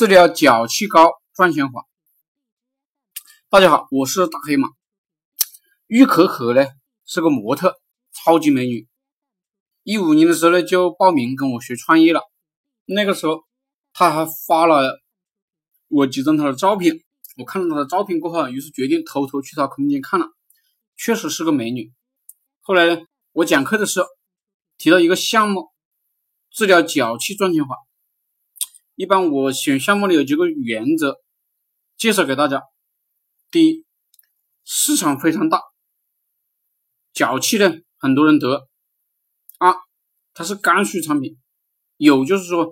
治疗脚气高赚钱法。大家好，我是大黑马。玉可可呢是个模特，超级美女。一五年的时候呢就报名跟我学创业了。那个时候她还发了我几张她的照片，我看到她的照片过后，于是决定偷偷去她空间看了，确实是个美女。后来呢，我讲课的时候提到一个项目，治疗脚气赚钱法。一般我选项目里有几个原则，介绍给大家。第一，市场非常大，脚气呢很多人得。二，它是刚需产品，有就是说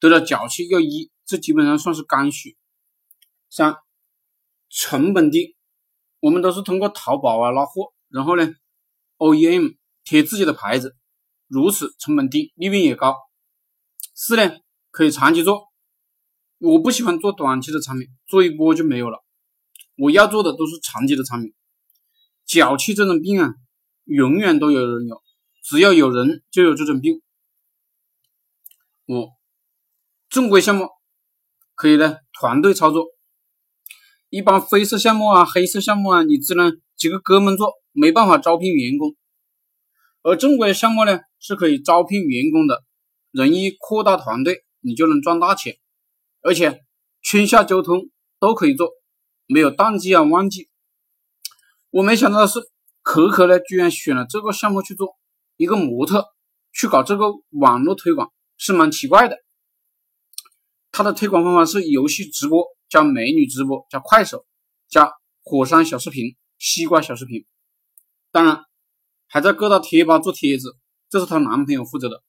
得了脚气要医，这基本上算是刚需。三，成本低，我们都是通过淘宝啊拉货，然后呢 OEM 贴自己的牌子，如此成本低，利润也高。四呢可以长期做。我不喜欢做短期的产品，做一波就没有了。我要做的都是长期的产品。脚气这种病啊，永远都有人有，只要有人就有这种病。五，正规项目可以呢团队操作。一般灰色项目啊、黑色项目啊，你只能几个哥们做，没办法招聘员工。而正规项目呢，是可以招聘员工的，人一扩大团队，你就能赚大钱。而且春夏秋冬都可以做，没有淡季啊旺季。我没想到的是，可可呢居然选了这个项目去做，一个模特去搞这个网络推广是蛮奇怪的。他的推广方法是游戏直播加美女直播加快手加火山小视频、西瓜小视频，当然还在各大贴吧做帖子，这是她男朋友负责的。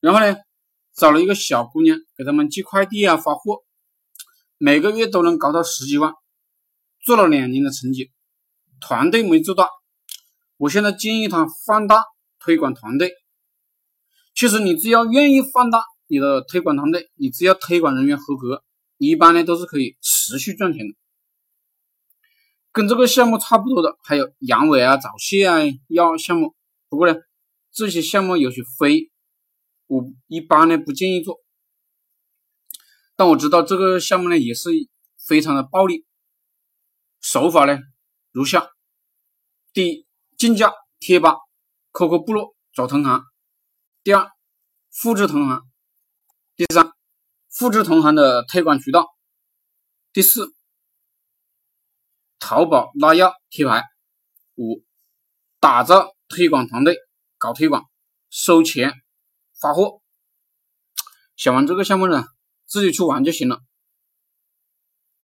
然后呢？找了一个小姑娘给他们寄快递啊，发货，每个月都能搞到十几万，做了两年的成绩，团队没做大。我现在建议他放大推广团队。其实你只要愿意放大你的推广团队，你只要推广人员合格，一般呢都是可以持续赚钱的。跟这个项目差不多的还有阳痿啊、早泄啊药项目，不过呢这些项目有些非。我一般呢不建议做，但我知道这个项目呢也是非常的暴利，手法呢如下：第一，竞价贴吧、QQ 部落找同行；第二，复制同行；第三，复制同行的推广渠道；第四，淘宝拉药贴牌；五，打造推广团队，搞推广，收钱。发货，想玩这个项目呢，自己去玩就行了。